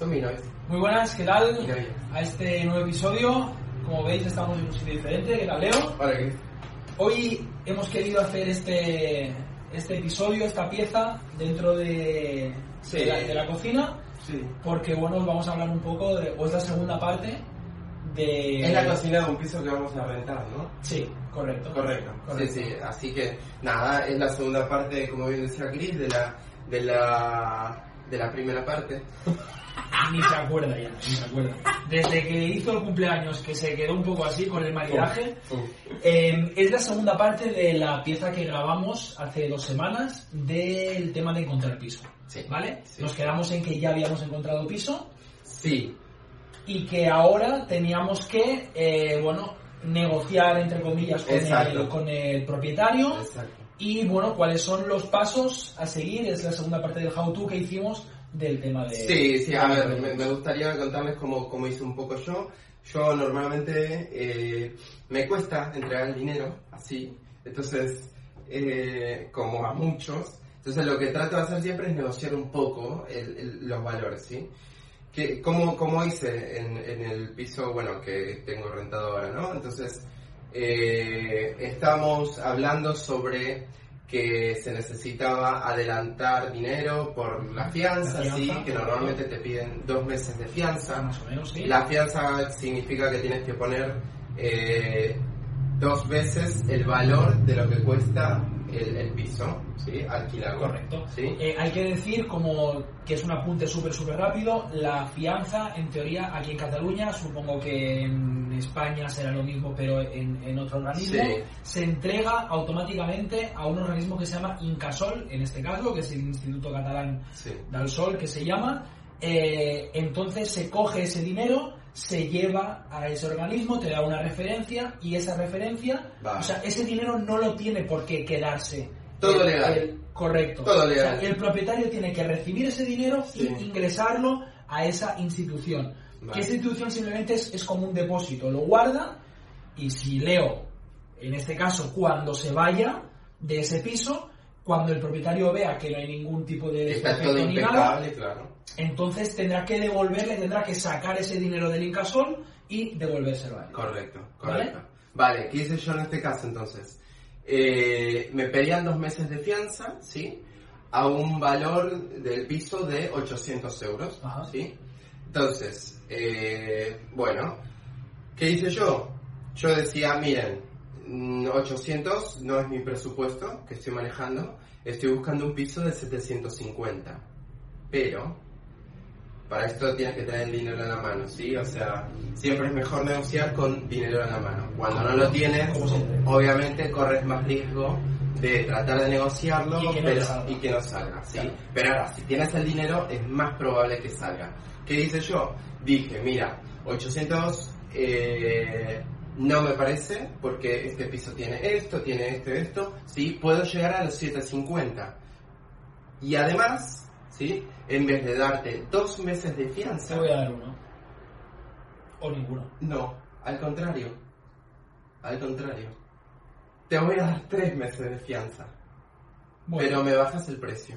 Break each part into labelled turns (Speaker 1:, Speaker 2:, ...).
Speaker 1: Muy buenas, ¿qué tal? A este nuevo episodio. Como veis, estamos en un sitio diferente. ¿Qué tal, Leo?
Speaker 2: Para qué.
Speaker 1: Hoy hemos querido hacer este, este episodio, esta pieza, dentro de,
Speaker 2: Sí.
Speaker 1: de, la, de la cocina,
Speaker 2: Sí.
Speaker 1: porque, bueno, os vamos a hablar un poco, de, o es la segunda parte de...
Speaker 2: Es la cocina de un piso que vamos a rentar, ¿no?
Speaker 1: Sí, correcto.
Speaker 2: Correcto.
Speaker 1: Correcto.
Speaker 2: Sí, sí. Así que, nada, es la segunda parte, como bien decía Chris, de la, de la, de la primera parte.
Speaker 1: Ni se acuerda ya, ni se acuerda. Desde que hizo el cumpleaños, que se quedó un poco así con el maridaje, Eh, es la segunda parte de la pieza que grabamos hace dos semanas del tema de encontrar piso.
Speaker 2: Sí.
Speaker 1: ¿Vale?
Speaker 2: Sí.
Speaker 1: Nos quedamos en que ya habíamos encontrado piso
Speaker 2: Sí.
Speaker 1: y que ahora teníamos que, eh, bueno, negociar, entre comillas, con el, con el propietario
Speaker 2: Exacto.
Speaker 1: Y, bueno, cuáles son los pasos a seguir. Es la segunda parte del how-to que hicimos del tema de...
Speaker 2: Sí, sí, a ver, me, me gustaría contarles cómo, cómo hice un poco yo. Yo normalmente eh, me cuesta entregar el dinero así, entonces, eh, como a muchos, entonces lo que trato de hacer siempre es negociar un poco el- el- los valores, ¿sí? Que, como, como hice en, en el piso, bueno, que tengo rentado ahora, ¿no? Entonces, eh, estamos hablando sobre que se necesitaba adelantar dinero por la fianza,
Speaker 1: La
Speaker 2: sí, que normalmente te piden dos meses de fianza.
Speaker 1: Más o menos, sí.
Speaker 2: La fianza significa que tienes que poner eh, dos veces el valor de lo que cuesta el, el piso, ¿sí? Alquilarlo.
Speaker 1: Correcto.
Speaker 2: ¿sí?
Speaker 1: Eh, hay que decir, como que es un apunte súper, súper rápido, la fianza, en teoría, aquí en Cataluña, supongo que en España será lo mismo, pero en, en otro organismo,
Speaker 2: Sí.
Speaker 1: se entrega automáticamente a un organismo que se llama Incasol, en este caso, que es el Instituto Catalán
Speaker 2: Sí.
Speaker 1: del Sol, que se llama. Eh, entonces se coge ese dinero, se lleva a ese organismo, te da una referencia y esa referencia, o sea, ese dinero no lo tiene por qué quedarse.
Speaker 2: Todo
Speaker 1: el-
Speaker 2: legal.
Speaker 1: el- correcto.
Speaker 2: Todo
Speaker 1: O
Speaker 2: legal.
Speaker 1: sea, el propietario tiene que recibir ese dinero
Speaker 2: Sí.
Speaker 1: y ingresarlo a esa institución.
Speaker 2: Vale.
Speaker 1: Que esa institución simplemente es, es como un depósito, lo guarda y si Leo, en este caso, cuando se vaya de ese piso, cuando el propietario vea que no hay ningún tipo de
Speaker 2: Está todo
Speaker 1: ni nada,
Speaker 2: claro.
Speaker 1: entonces tendrá que devolverle, tendrá que sacar ese dinero del Incasol y devolvérselo a él.
Speaker 2: Correcto,
Speaker 1: ¿Vale?
Speaker 2: correcto. Vale, ¿qué hice yo en este caso entonces? Eh, me pedían dos meses de fianza, ¿sí? A un valor del piso de 800 euros,
Speaker 1: Ajá.
Speaker 2: ¿sí? Entonces, eh, bueno, ¿qué hice yo? Yo decía, miren, 800 no es mi presupuesto que estoy manejando, estoy buscando un piso de 750, pero para esto tienes que tener el dinero en la mano, ¿sí? O sea, siempre es mejor negociar con dinero en la mano. Cuando no lo tienes, obviamente corres más riesgo de tratar de negociarlo
Speaker 1: Y que no
Speaker 2: pero-
Speaker 1: salga.
Speaker 2: y que no salga, ¿sí?
Speaker 1: Claro.
Speaker 2: Pero ahora, si tienes el dinero, es más probable que salga. ¿Qué hice yo? Dije, mira, 800 eh, no me parece, porque este piso tiene esto, tiene esto, esto, ¿sí? Puedo llegar a los 750. Y además, ¿sí? En vez de darte dos meses de
Speaker 1: Te
Speaker 2: fianza,
Speaker 1: voy a dar uno. O ninguno.
Speaker 2: no, al contrario. Al contrario. Te voy a dar tres meses de fianza,
Speaker 1: Bueno,
Speaker 2: pero me bajas el precio.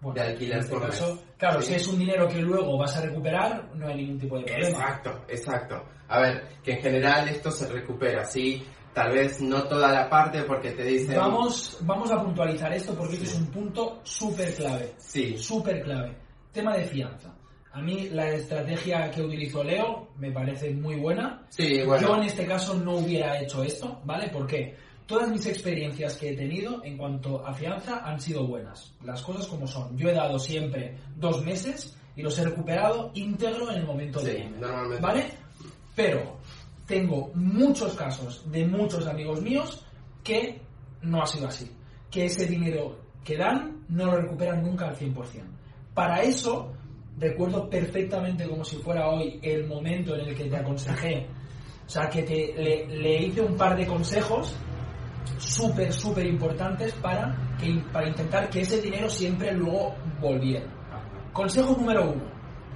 Speaker 1: Bueno,
Speaker 2: de alquiler
Speaker 1: en este
Speaker 2: por
Speaker 1: caso,
Speaker 2: mes.
Speaker 1: claro,
Speaker 2: Sí.
Speaker 1: si es un dinero que luego vas a recuperar, no hay ningún tipo de problema.
Speaker 2: Exacto, exacto. A ver, que en general esto se recupera, ¿sí? Tal vez no toda la parte porque te dicen...
Speaker 1: Vamos, vamos a puntualizar esto porque este es un punto súper clave.
Speaker 2: Sí,
Speaker 1: Súper clave. Tema de fianza. A mí la estrategia que utilizó Leo me parece muy buena.
Speaker 2: sí, bueno.
Speaker 1: Yo en este caso no hubiera hecho esto, ¿vale? Porque todas mis experiencias que he tenido en cuanto a fianza han sido buenas. Las cosas como son. Yo he dado siempre dos meses y los he recuperado íntegro en el momento
Speaker 2: Sí,
Speaker 1: de...
Speaker 2: normalmente.
Speaker 1: ¿Vale? Pero tengo muchos casos de muchos amigos míos que no ha sido así. que ese dinero que dan no lo recuperan nunca al 100%. Para eso, recuerdo perfectamente como si fuera hoy el momento en el que te aconsejé, o sea, que te, le, le hice un par de consejos súper, súper importantes para, que, para intentar que ese dinero siempre luego volviera. Consejo número uno,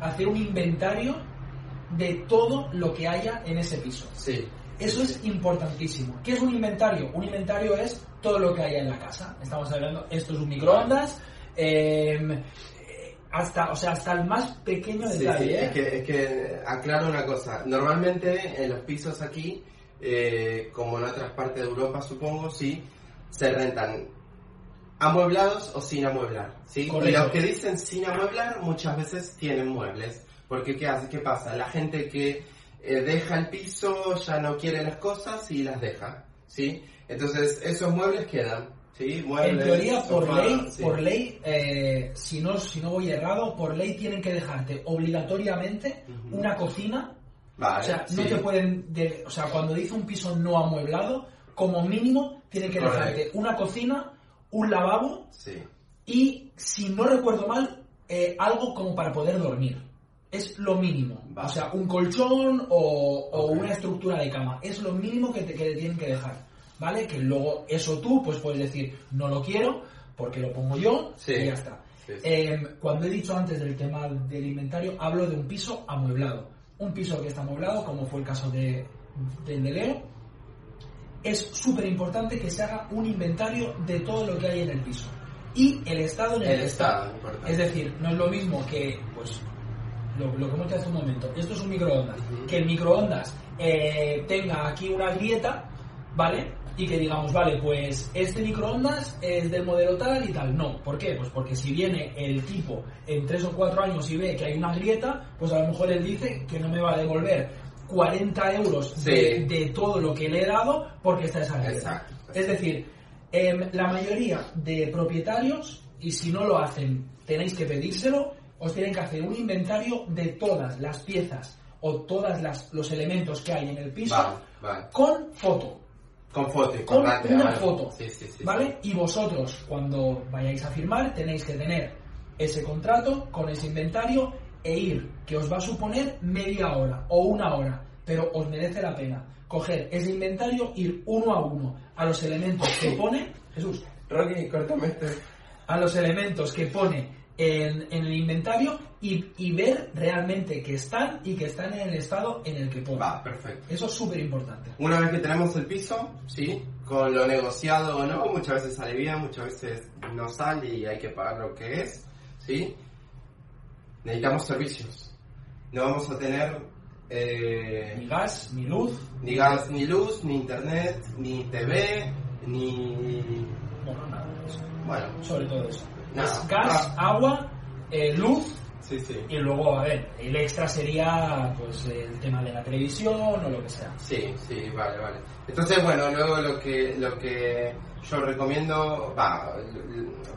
Speaker 1: hacer un inventario de todo lo que haya en ese piso.
Speaker 2: Sí.
Speaker 1: Eso es importantísimo. ¿Qué es un inventario? Un inventario es todo lo que haya en la casa. Estamos hablando, esto es un microondas, eh, hasta, o sea, hasta el más pequeño detalle.
Speaker 2: sí,
Speaker 1: ¿eh?
Speaker 2: es, que, es que aclaro una cosa. Normalmente en los pisos aquí, eh, como en otras partes de Europa supongo, sí, se rentan amueblados o sin amueblar. ¿sí? Y los que dicen sin amueblar muchas veces tienen muebles. Porque ¿qué hace? ¿Qué pasa? La gente que eh, deja el piso ya no quiere las cosas y las deja. ¿sí? Entonces esos muebles quedan. ¿sí?
Speaker 1: En
Speaker 2: Muebles,
Speaker 1: teoría, por
Speaker 2: sofás,
Speaker 1: ley,
Speaker 2: sí.
Speaker 1: por ley eh, si, no, si no voy errado, por ley tienen que dejarte obligatoriamente
Speaker 2: Ujú.
Speaker 1: una cocina.
Speaker 2: Vale,
Speaker 1: o sea, no
Speaker 2: sí.
Speaker 1: te pueden. de- o sea, cuando dice un piso no amueblado, como mínimo tienen que dejarte una cocina, un lavabo
Speaker 2: Sí.
Speaker 1: y, si no recuerdo mal, eh, algo como para poder dormir. Es lo mínimo.
Speaker 2: Vale.
Speaker 1: O sea, un colchón o, una estructura de cama. Es lo mínimo que te, que te tienen que dejar. ¿Vale? Que luego eso tú pues puedes decir, no lo quiero porque lo pongo yo
Speaker 2: Sí.
Speaker 1: y ya está. Eh, cuando he dicho antes del tema del inventario, hablo de un piso amueblado. Un piso que está amueblado, como fue el caso de, del de Leo, es súper importante que se haga un inventario de todo lo que hay en el piso. Y el estado en el,
Speaker 2: estado, importante.
Speaker 1: Es decir, no es lo mismo que, pues, lo, lo que hemos dicho hace un momento, esto es un microondas, que el microondas eh, tenga aquí una grieta, ¿vale? Y que digamos, vale, pues este microondas es del modelo tal y tal. No, ¿por qué? Pues porque si viene el tipo en tres o cuatro años y ve que hay una grieta, pues a lo mejor él dice que no me va a devolver 40 euros
Speaker 2: Sí.
Speaker 1: de, de todo lo que le he dado porque está esa grieta.
Speaker 2: Exacto.
Speaker 1: Es decir, em, la mayoría de propietarios, y si no lo hacen, tenéis que pedírselo, os tienen que hacer un inventario de todas las piezas o todos los elementos que hay en el piso
Speaker 2: Vale, vale.
Speaker 1: con foto.
Speaker 2: Con foto,
Speaker 1: Con
Speaker 2: importante,
Speaker 1: una
Speaker 2: vale.
Speaker 1: foto.
Speaker 2: Sí, sí, sí.
Speaker 1: ¿Vale? Y vosotros, cuando vayáis a firmar, tenéis que tener ese contrato con ese inventario e ir, que os va a suponer media hora o una hora, pero os merece la pena coger ese inventario, ir uno a uno a los elementos que pone, Jesús,
Speaker 2: Rocky, córtame este.
Speaker 1: a los elementos que pone en, en el inventario y, y ver realmente que están y que están en el estado en el que pone.
Speaker 2: Va, perfecto.
Speaker 1: Eso es súper importante.
Speaker 2: Una vez que tenemos el piso, sí, con lo negociado o no, muchas veces sale bien, muchas veces no sale y hay que pagar lo que es, sí. Necesitamos servicios. No vamos a tener eh,
Speaker 1: Ni gas, ni luz,
Speaker 2: ni gas, ni luz, ni internet, ni TV, ni...
Speaker 1: bueno, nada de eso.
Speaker 2: Bueno,
Speaker 1: sobre todo eso.
Speaker 2: Nada.
Speaker 1: Es gas, agua, eh, luz
Speaker 2: sí, sí.
Speaker 1: y luego, a ver, el extra sería pues el tema de la televisión o lo que sea.
Speaker 2: Sí, sí, vale, vale. Entonces, bueno, luego lo que, lo que yo recomiendo, va,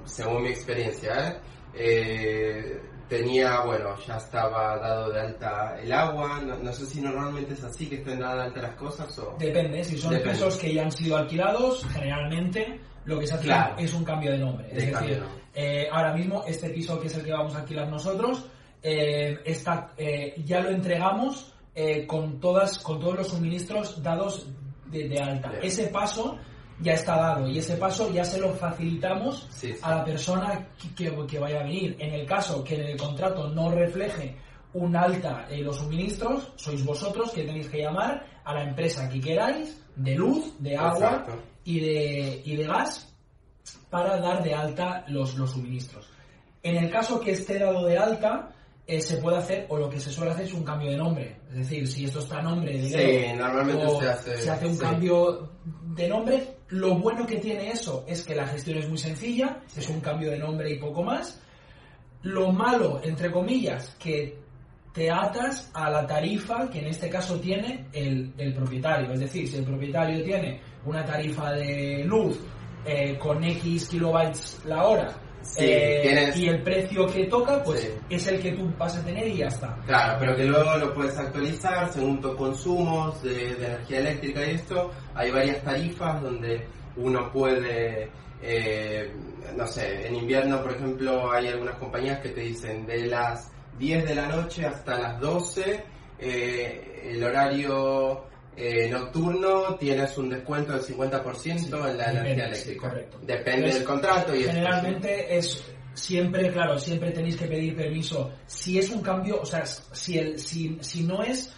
Speaker 2: según mi experiencia, ¿eh? Eh, tenía, bueno, ya estaba dado de alta el agua, no, no sé si normalmente es así que estén dadas de alta las cosas o...
Speaker 1: Depende, si son
Speaker 2: Depende.
Speaker 1: pisos que ya han sido alquilados, generalmente lo que se hace
Speaker 2: Claro.
Speaker 1: es un cambio de nombre. Es
Speaker 2: De
Speaker 1: decir, eh, ahora mismo este piso que es el que vamos a alquilar nosotros, eh, está, eh, ya lo entregamos eh, con, todas, con todos los suministros dados de, de alta.
Speaker 2: Bien.
Speaker 1: Ese paso ya está dado y ese paso ya se lo facilitamos
Speaker 2: Sí, sí.
Speaker 1: a la persona que, que- que vaya a venir. En el caso que en el contrato no refleje un alta en los suministros, sois vosotros que tenéis que llamar a la empresa que queráis, de luz, de agua y de, y de gas, para dar de alta los, los suministros. En el caso que esté dado de alta, eh, se puede hacer, o lo que se suele hacer es un cambio de nombre. Es decir, si esto está a nombre de
Speaker 2: Sí, normalmente
Speaker 1: o
Speaker 2: se hace-
Speaker 1: un
Speaker 2: sí.
Speaker 1: cambio de nombre. Lo bueno que tiene eso es que la gestión es muy sencilla, es un cambio de nombre y poco más. Lo malo, entre comillas, que te atas a la tarifa que en este caso tiene el, el propietario. Es decir, si el propietario tiene una tarifa de luz eh, con X kilobytes la hora
Speaker 2: Sí,
Speaker 1: eh,
Speaker 2: tienes-
Speaker 1: y el precio que toca, pues
Speaker 2: Sí.
Speaker 1: es el que tú vas a tener y ya está.
Speaker 2: Claro, pero que luego lo puedes actualizar según tus consumos de, de energía eléctrica y esto. Hay varias tarifas donde uno puede, eh, no sé, en invierno, por ejemplo, hay algunas compañías que te dicen de las 10 de la noche hasta las 12, eh, el horario eh, nocturno tienes un descuento del 50% en la energía eléctrica. Depende del contrato y
Speaker 1: Generalmente es siempre, claro, siempre tenéis que pedir permiso. Si es un cambio, o sea, si, el, si, si no es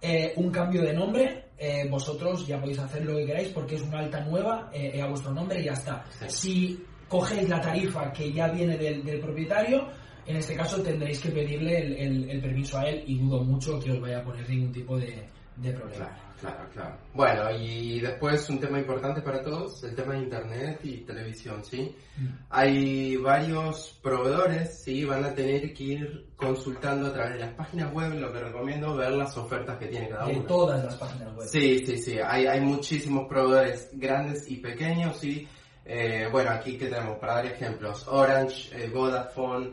Speaker 1: eh, un cambio de nombre, eh, vosotros ya podéis hacer lo que queráis porque es una alta nueva a vuestro nombre y ya está. Si cogéis la tarifa que ya viene del, propietario, en este caso tendréis que pedirle el, permiso a él y dudo mucho que os vaya a poner ningún tipo de, de problema.
Speaker 2: Claro, claro. Bueno, y después un tema importante para todos, el tema de internet y televisión, ¿sí? Mm. Hay varios proveedores, ¿sí? Van a tener que ir consultando a través de las páginas web, lo que recomiendo, ver las ofertas que tiene cada uno.
Speaker 1: De todas las páginas web.
Speaker 2: Sí, sí, sí. Hay, hay muchísimos proveedores grandes y pequeños, ¿sí? Eh, bueno, aquí que tenemos, para dar ejemplos, Orange, eh, Vodafone,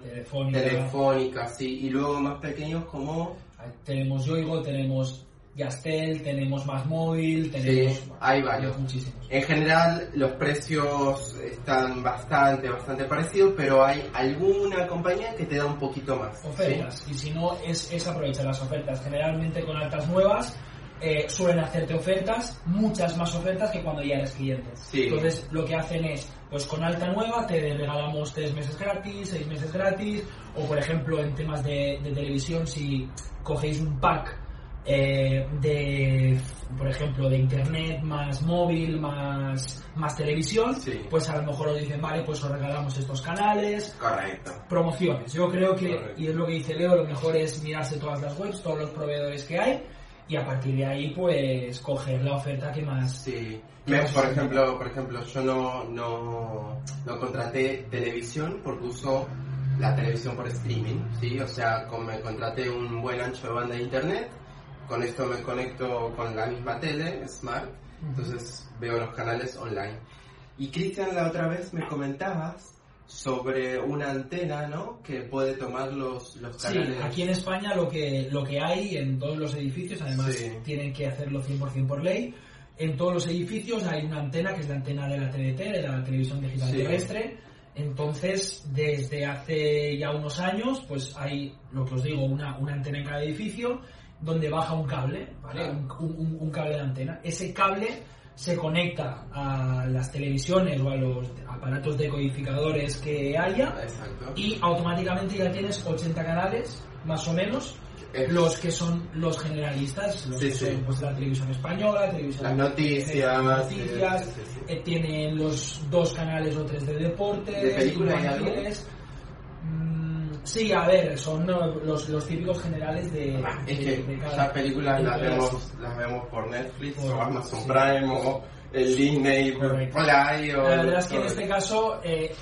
Speaker 2: Telefónica, sí, y luego más pequeños como...
Speaker 1: Tenemos Yoigo, tenemos Gastel, tenemos Más Móvil, tenemos...
Speaker 2: Sí, hay varios.
Speaker 1: Muchísimos.
Speaker 2: En general los precios están bastante, bastante parecidos, pero hay alguna compañía que te da un poquito más.
Speaker 1: Ofertas, y si no es, es aprovechar las ofertas. Generalmente con altas nuevas eh, suelen hacerte ofertas, muchas más ofertas que cuando ya eres cliente. Entonces lo que hacen es, pues con alta nueva te regalamos tres meses gratis, seis meses gratis, o por ejemplo en temas de, de televisión si cogéis un pack eh, de, por ejemplo, de internet más móvil más, más televisión, pues a lo mejor os dicen, vale, pues os regalamos estos canales.
Speaker 2: Correcto.
Speaker 1: Promociones. Yo creo que, y es lo que dice Leo, lo mejor es mirarse todas las webs, todos los proveedores que hay, y a partir de ahí, pues, coger la oferta que más...
Speaker 2: Sí. por ejemplo, por ejemplo, yo no, no, no contraté televisión porque uso la televisión por streaming, ¿sí? O sea, me contraté un buen ancho de banda de internet con esto me conecto con la misma tele, Smart, entonces veo los canales online. Y Cristian, la otra vez me comentabas sobre una antena, ¿no? Que puede tomar los, los canales.
Speaker 1: Sí, aquí en España lo que, lo que hay en todos los edificios, además tienen que hacerlo 100% por ley, en todos los edificios hay una antena que es la antena de la TDT, de la televisión digital terrestre. Entonces, desde hace ya unos años, pues hay, lo que os digo, una, una antena en cada edificio donde baja un cable, ¿vale? Un, cable de antena. Ese cable se conecta a las televisiones o a los aparatos decodificadores que haya y automáticamente ya tienes 80 canales, más o menos, los que son los generalistas, los que son pues, la televisión española, televisión
Speaker 2: las noticias,
Speaker 1: noticias eh, tienen los dos canales o tres de deporte,
Speaker 2: de películas
Speaker 1: Sí, a ver, son los, los típicos generales de.
Speaker 2: Es que esas películas las vemos, las vemos por Netflix o Amazon Prime o el Disney Play. O
Speaker 1: la verdad es que en este caso, eh,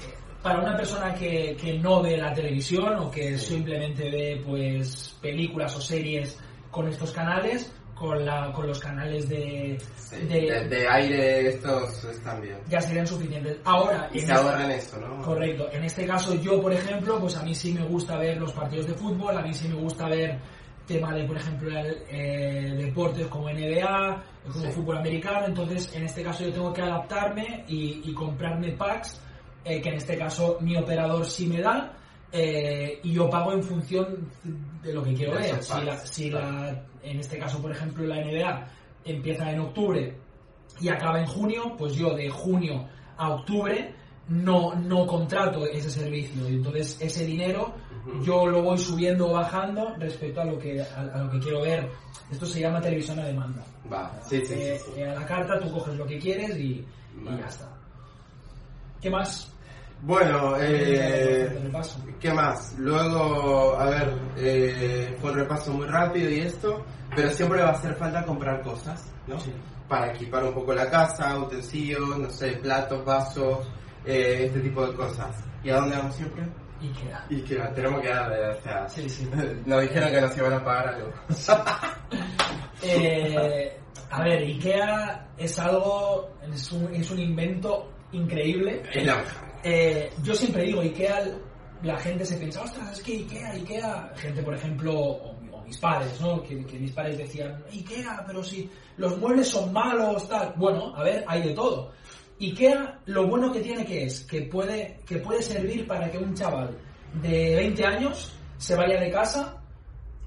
Speaker 1: para una persona que, que no ve la televisión o que simplemente ve pues películas o series con estos canales, con, la, con los canales de,
Speaker 2: de, aire estos están bien.
Speaker 1: Ya serían suficientes. Ahora,
Speaker 2: y se ahorran esto, ¿no?
Speaker 1: Correcto. En este caso yo, por ejemplo, pues a mí sí me gusta ver los partidos de fútbol, a mí sí me gusta ver tema de, por ejemplo, eh, deportes como NBA, como fútbol americano, entonces en este caso yo tengo que adaptarme y, comprarme packs, eh, que en este caso mi operador sí me da, eh, y yo pago en función de lo que quiero ver. Si, la, en este caso, por ejemplo, la NBA empieza en octubre y acaba en junio, pues yo de junio a octubre no, no contrato ese servicio. Y entonces ese dinero yo lo voy subiendo o bajando respecto a lo que, a, lo que quiero ver. Esto se llama televisión a demanda.
Speaker 2: Eh,
Speaker 1: a la carta tú coges lo que quieres y, y ya está. ¿Qué más?
Speaker 2: Bueno, eh, ¿qué más? Luego, a ver, eh, fue un repaso muy rápido y esto, pero siempre va a hacer falta comprar cosas, ¿no? Para equipar un poco la casa, utensilios, no sé, platos, vasos, eh, este tipo de cosas. ¿Y a dónde vamos siempre?
Speaker 1: Ikea.
Speaker 2: Ikea, tenemos que dar, o sea, nos dijeron que nos iban a pagar algo.
Speaker 1: eh, a ver, Ikea es algo, es un, es un invento increíble.
Speaker 2: Es la
Speaker 1: eh, yo siempre digo, Ikea, la gente se piensa, ostras, es que Ikea, Ikea, gente por ejemplo, o, mis padres, ¿no? Que, mis padres decían, Ikea, pero si los muebles son malos, tal. Bueno, a ver, hay de todo. IKEA lo bueno que tiene que es que puede, que puede servir para que un chaval de 20 años se vaya de casa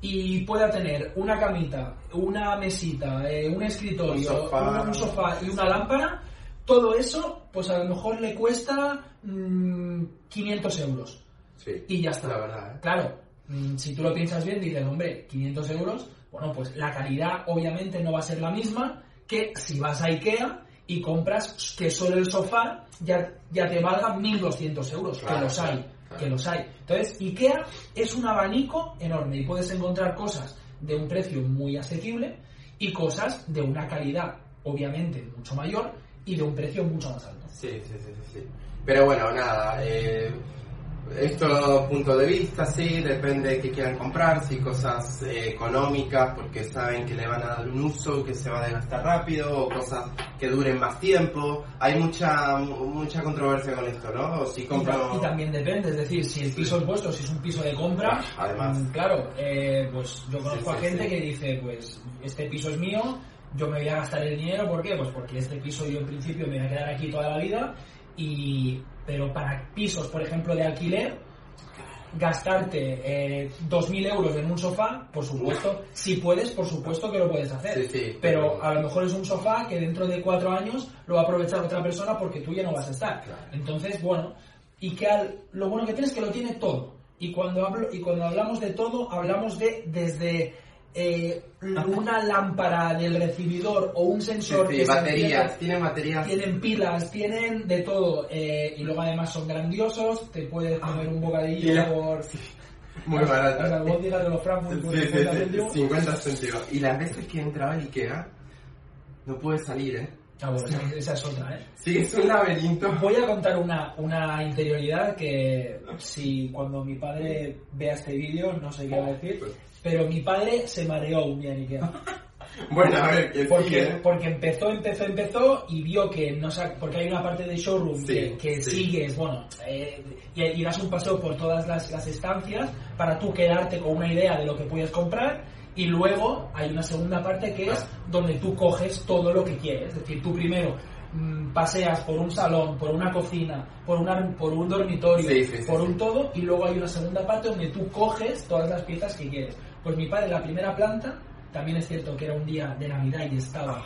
Speaker 1: y pueda tener una camita, una mesita, eh, un escritorio,
Speaker 2: Un sofá.
Speaker 1: un sofá y una lámpara, todo eso, pues a lo mejor le cuesta mm, 500 euros.
Speaker 2: Sí,
Speaker 1: Y ya está.
Speaker 2: La verdad, ¿eh?
Speaker 1: Claro, mm, si tú lo piensas bien, dices, hombre, 500 euros, bueno, pues la calidad obviamente no va a ser la misma que si vas a Ikea y compras que solo el sofá ya, ya te valga 1.200 euros,
Speaker 2: Claro,
Speaker 1: que los hay,
Speaker 2: claro.
Speaker 1: que los hay. Entonces, Ikea es un abanico enorme y puedes encontrar cosas de un precio muy asequible y cosas de una calidad obviamente mucho mayor y de un precio mucho más alto.
Speaker 2: Sí, sí, sí, sí, sí. Pero bueno, nada, eh, esto punto de vista, sí, depende de qué quieran comprar, si cosas eh, económicas porque saben que le van a dar un uso que se va a desgastar rápido o cosas que duren más tiempo. Hay mucha mucha controversia con esto, ¿no? O si
Speaker 1: Y,
Speaker 2: compran...
Speaker 1: ta- y también depende, es decir, si el piso es vuestro, si es un piso de compra,
Speaker 2: Además.
Speaker 1: mm, claro, eh, pues yo conozco
Speaker 2: Sí,
Speaker 1: a
Speaker 2: sí,
Speaker 1: gente
Speaker 2: sí.
Speaker 1: que dice, pues este piso es mío, yo me voy a gastar el dinero, ¿por qué? Pues porque este piso yo en principio me voy a quedar aquí toda la vida, y pero para pisos, por ejemplo, de alquiler, gastarte eh, 2.000 euros en un sofá, por supuesto, si puedes, por supuesto que lo puedes hacer.
Speaker 2: Sí, sí,
Speaker 1: pero a lo mejor es un sofá que dentro de cuatro años lo va a aprovechar otra persona porque tú ya no vas a estar.
Speaker 2: Claro.
Speaker 1: Entonces, bueno, y que al- lo bueno que tiene es que lo tiene todo. Y cuando, hablo, y cuando hablamos de todo, hablamos de desde eh, una lámpara del recibidor o un
Speaker 2: Sí,
Speaker 1: sensor
Speaker 2: sí,
Speaker 1: que se
Speaker 2: baterías, tienen baterías.
Speaker 1: tienen pilas, tienen de todo. eh, y luego además son grandiosos, te puedes comer un bocadillo
Speaker 2: la-
Speaker 1: por...
Speaker 2: Muy
Speaker 1: Las
Speaker 2: baratas.
Speaker 1: albóndigas de los Frankfurt
Speaker 2: Sí, sí,
Speaker 1: 50
Speaker 2: sí,
Speaker 1: céntimos.
Speaker 2: 50 céntimos. Y las veces que entraba en Ikea, no puede salir, ¿eh?
Speaker 1: Ah, bueno, esa, esa es otra, ¿eh?
Speaker 2: Sí, es un laberinto.
Speaker 1: Voy a contar una, una interioridad que si cuando mi padre vea este vídeo no sé qué va a decir, pero mi padre se mareó un día en Ikea.
Speaker 2: Bueno, a ver, que
Speaker 1: Porque,
Speaker 2: sigue.
Speaker 1: porque empezó, empezó, empezó y vio que no sa- porque hay una parte del showroom
Speaker 2: Sí,
Speaker 1: que, que
Speaker 2: sí.
Speaker 1: sigues, bueno, eh, y, y das un paseo por todas las, las estancias para tú quedarte con una idea de lo que puedes comprar y luego hay una segunda parte que es donde tú coges todo lo que quieres, es decir, tú primero mm, paseas por un salón, por una cocina, por, una, por un dormitorio,
Speaker 2: Sí, sí, sí,
Speaker 1: por un todo y luego hay una segunda parte donde tú coges todas las piezas que quieres. Pues mi padre, la primera planta, también es cierto que era un día de Navidad y estaba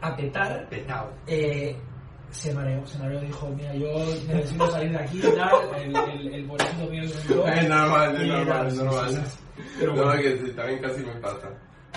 Speaker 1: a petar,
Speaker 2: Petado.
Speaker 1: eh, se mareó, se mareó, dijo, mira, yo necesito salir de aquí y tal, el, el, mío se entró.
Speaker 2: Es normal, es normal, es normal.
Speaker 1: Pero
Speaker 2: no,
Speaker 1: bueno.
Speaker 2: que sí, también casi me pasa.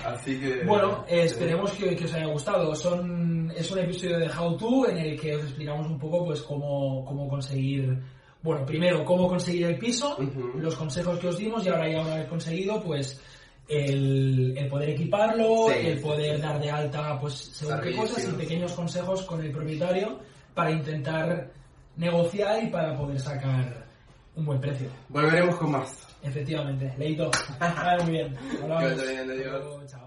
Speaker 2: Así que...
Speaker 1: Bueno, eh, esperemos que, que os haya gustado. Son, es un episodio de How To en el que os explicamos un poco pues cómo, cómo conseguir, bueno, primero cómo conseguir el piso, los consejos que os dimos y ahora ya una vez conseguido, pues el, el poder equiparlo,
Speaker 2: Sí,
Speaker 1: el poder dar de alta pues según qué cosas y pequeños consejos con el propietario para intentar negociar y para poder sacar un buen precio.
Speaker 2: Volveremos con más.
Speaker 1: Efectivamente, leído. Muy bien. Hablamos. Chao.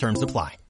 Speaker 3: Terms apply.